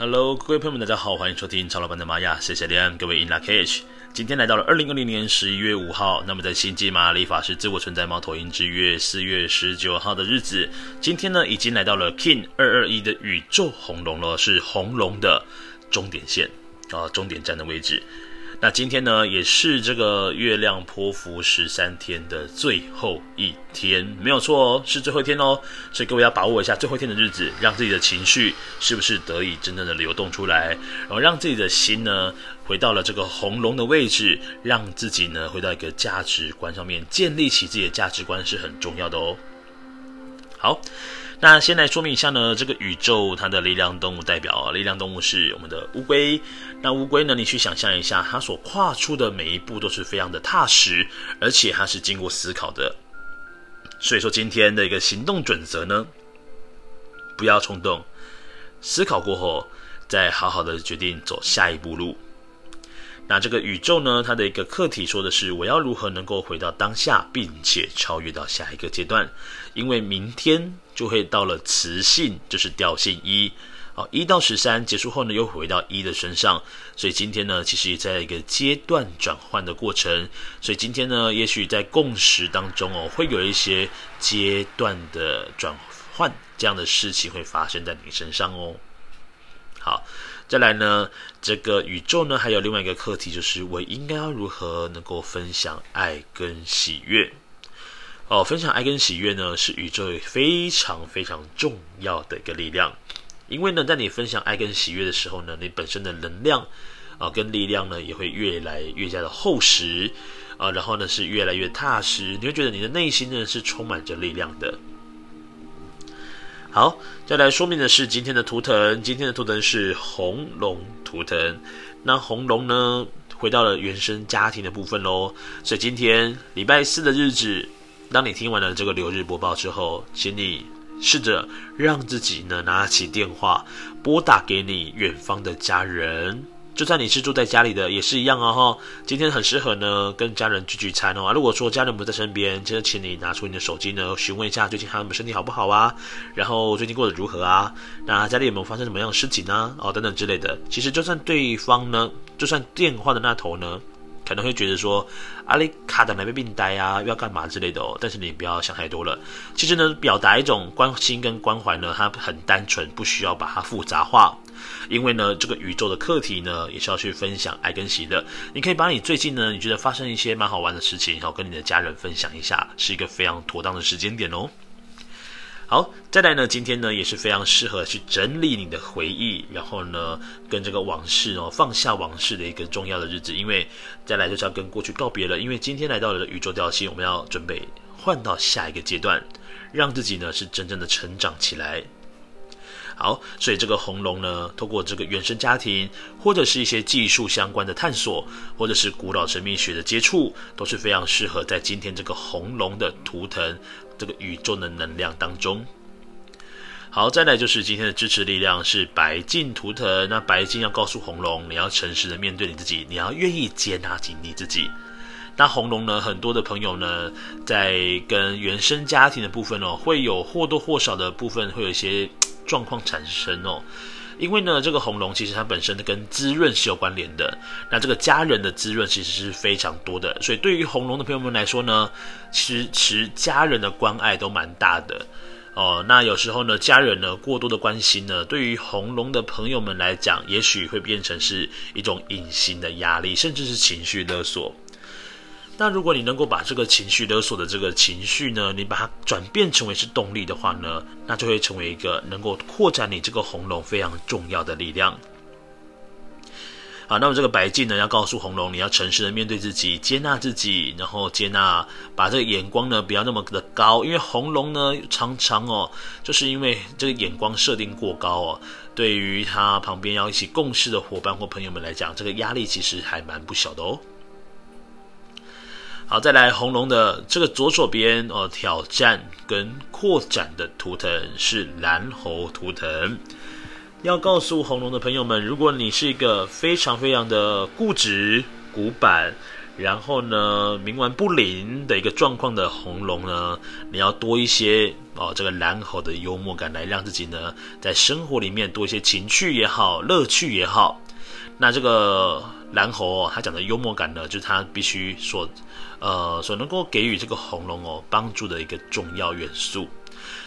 Hello，各位朋友们，大家好，欢迎收听超老板的玛雅，谢谢连各位 In La Cage。今天来到了二零二零年十一月五号，那么在星际玛雅历法师自我存在猫头鹰之月四月十九号的日子，今天呢已经来到了 King 二二一的宇宙红龙了，是红龙的终点线啊，终点站的位置。那今天呢，也是这个月亮波符十三天的最后一天，没有错哦，是最后一天哦。所以各位要把握一下最后一天的日子，让自己的情绪是不是得以真正的流动出来，然后让自己的心呢回到了这个红龙的位置，让自己呢回到一个价值观上面，建立起自己的价值观是很重要的哦。好。那先来说明一下呢，这个宇宙它的力量动物代表，力量动物是我们的乌龟。那乌龟呢，你去想象一下，它所跨出的每一步都是非常的踏实，而且它是经过思考的。所以说今天的一个行动准则呢，不要冲动，思考过后再好好的决定走下一步路。那这个宇宙呢，它的一个课题说的是，我要如何能够回到当下，并且超越到下一个阶段，因为明天就会到了磁性，就是调性一，好，一到十三结束后呢，又回到一的身上，所以今天呢，其实也在一个阶段转换的过程，所以今天呢，也许在共识当中哦，会有一些阶段的转换，这样的事情会发生在你身上哦。好，再来呢，这个宇宙呢，还有另外一个课题，就是我应该要如何能够分享爱跟喜悦。哦，分享爱跟喜悦呢，是宇宙非常非常重要的一个力量。因为呢，在你分享爱跟喜悦的时候呢，你本身的能量啊、跟力量呢，也会越来越加的厚实啊、然后呢是越来越踏实，你会觉得你的内心呢是充满着力量的。好，再来说明的是今天的图腾。今天的图腾是红龙图腾。那红龙呢，回到了原生家庭的部分喽。所以今天礼拜四的日子，当你听完了这个流日播报之后，请你试着让自己呢拿起电话，拨打给你远方的家人。就算你是住在家里的，也是一样哦哈。今天很适合呢，跟家人聚聚餐哦。如果说家人不在身边，就请你拿出你的手机呢，询问一下最近他们身体好不好啊，然后最近过得如何啊？那家里有没有发生什么样的事情呢？哦，等等之类的。其实就算对方呢，就算电话的那头呢。可能会觉得说，阿里卡的哪边病呆啊，又要干嘛之类的哦。但是你不要想太多了。其实呢，表达一种关心跟关怀呢，它很单纯，不需要把它复杂化。因为呢，这个宇宙的课题呢，也是要去分享爱跟喜乐。你可以把你最近呢，你觉得发生一些蛮好玩的事情，然后跟你的家人分享一下，是一个非常妥当的时间点哦。好，再来呢，今天呢也是非常适合去整理你的回忆，然后呢跟这个往事哦，放下往事的一个重要的日子，因为再来就是要跟过去告别了，因为今天来到了宇宙调性，我们要准备换到下一个阶段，让自己呢是真正的成长起来。好，所以这个红龙呢，透过这个原生家庭，或者是一些技术相关的探索，或者是古老神秘学的接触，都是非常适合在今天这个红龙的图腾，这个宇宙的能量当中。好，再来就是今天的支持力量是白镜图腾。那白镜要告诉红龙，你要诚实的面对你自己，你要愿意接纳紧你自己。那红龙呢，很多的朋友呢，在跟原生家庭的部分哦，会有或多或少的部分会有一些。状况产生哦，因为呢，这个红龙其实它本身跟滋润是有关联的。那这个家人的滋润其实是非常多的，所以对于红龙的朋友们来说呢，其实其家人的关爱都蛮大的哦。那有时候呢，家人呢过多的关心呢，对于红龙的朋友们来讲，也许会变成是一种隐形的压力，甚至是情绪勒索。那如果你能够把这个情绪勒索的这个情绪呢，你把它转变成为是动力的话呢，那就会成为一个能够扩展你这个红龙非常重要的力量。好，那么这个白镜呢，要告诉红龙，你要诚实的面对自己，接纳自己，然后接纳，把这个眼光呢不要那么的高，因为红龙呢常常哦，就是因为这个眼光设定过高哦，对于他旁边要一起共事的伙伴或朋友们来讲，这个压力其实还蛮不小的哦。好，再来红龙的这个左手边哦，挑战跟扩展的图腾是蓝猴图腾。要告诉红龙的朋友们，如果你是一个非常非常的固执、古板，然后呢，冥顽不灵的一个状况的红龙呢，你要多一些哦，这个蓝猴的幽默感来让自己呢，在生活里面多一些情趣也好，乐趣也好。那这个蓝猴哦，他讲的幽默感呢，就是他必须所，呃，所能够给予这个红龙哦帮助的一个重要元素。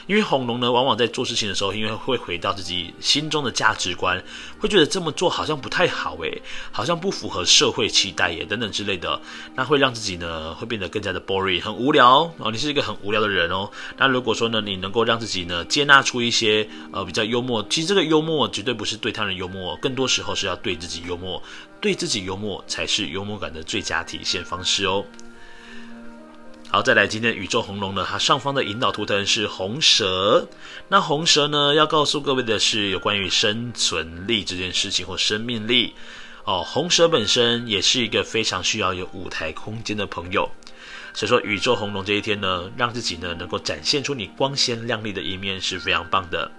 因为红龙呢，往往在做事情的时候，因为会回到自己心中的价值观，会觉得这么做好像不太好诶，好像不符合社会期待耶，等等之类的，那会让自己呢，会变得更加的 boring，很无聊哦。你是一个很无聊的人哦。那如果说呢，你能够让自己呢，接纳出一些呃比较幽默，其实这个幽默绝对不是对他人幽默，更多时候是要对自己幽默，对自己幽默才是幽默感的最佳体现方式哦。好，再来今天宇宙红龙呢，它上方的引导图腾是红蛇。那红蛇呢，要告诉各位的是有关于生存力这件事情或生命力哦。红蛇本身也是一个非常需要有舞台空间的朋友，所以说宇宙红龙这一天呢，让自己呢能够展现出你光鲜亮丽的一面是非常棒的。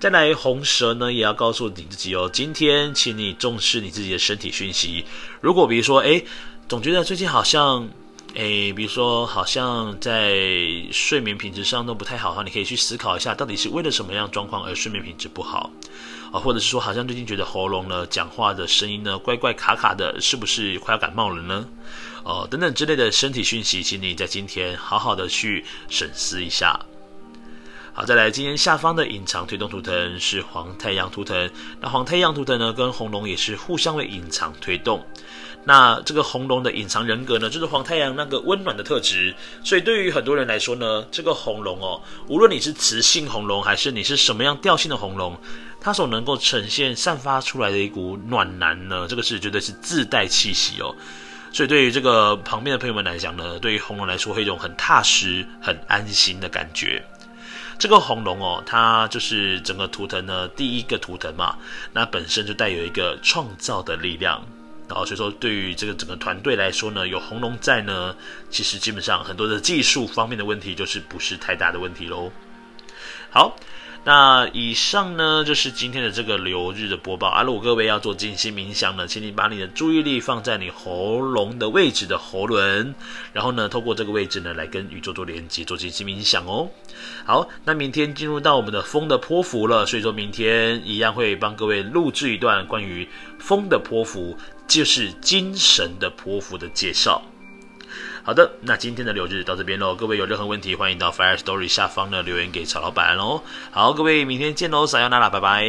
再来红蛇呢，也要告诉你自己哦，今天请你重视你自己的身体讯息。如果比如说，诶，总觉得最近好像。诶，比如说，好像在睡眠品质上都不太好哈，你可以去思考一下，到底是为了什么样状况而睡眠品质不好啊？或者是说，好像最近觉得喉咙呢，讲话的声音呢，怪怪卡卡的，是不是快要感冒了呢？哦，等等之类的身体讯息，请你在今天好好的去审思一下。好，再来，今天下方的隐藏推动图腾是黄太阳图腾，那黄太阳图腾呢，跟红龙也是互相的隐藏推动。那这个红龙的隐藏人格呢，就是黄太阳那个温暖的特质。所以对于很多人来说呢，这个红龙哦，无论你是雌性红龙还是你是什么样调性的红龙，它所能够呈现、散发出来的一股暖男呢，这个是绝对是自带气息哦。所以对于这个旁边的朋友们来讲呢，对于红龙来说，会有一种很踏实、很安心的感觉。这个红龙哦，它就是整个图腾呢第一个图腾嘛，那本身就带有一个创造的力量。好，所以说对于这个整个团队来说呢，有红龙在呢，其实基本上很多的技术方面的问题就是不是太大的问题喽。好。那以上呢，就是今天的这个流日的播报。啊，如果各位要做静心冥想呢，请你把你的注意力放在你喉咙的位置的喉轮，然后呢，透过这个位置呢，来跟宇宙做连接，做静心冥想哦。好，那明天进入到我们的风的波符了，所以说明天一样会帮各位录制一段关于风的波符，就是精神的波符的介绍。好的，那今天的流日到这边喽。各位有任何问题，欢迎到 Fire Story 下方的留言给曹老板喽。好，各位明天见喽，撒由那拉，拜拜。